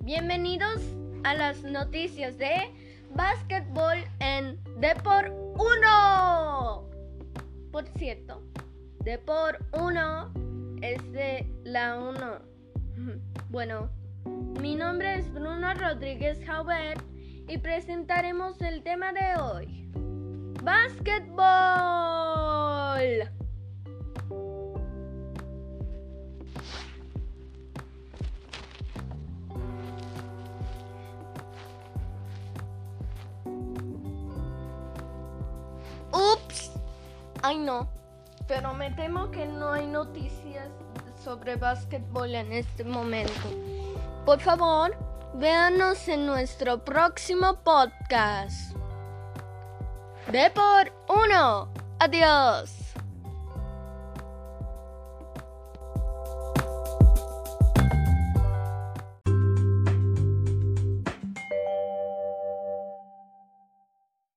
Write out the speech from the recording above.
Bienvenidos a las noticias de básquetbol en Depor 1. Por cierto, Depor 1 es de la 1. Bueno, mi nombre es Bruno Rodríguez Jaubert y presentaremos el tema de hoy. Básquetbol. Ups. Ay no. Pero me temo que no hay noticias sobre básquetbol en este momento. Por favor, véanos en nuestro próximo podcast. Ve por uno. Adiós.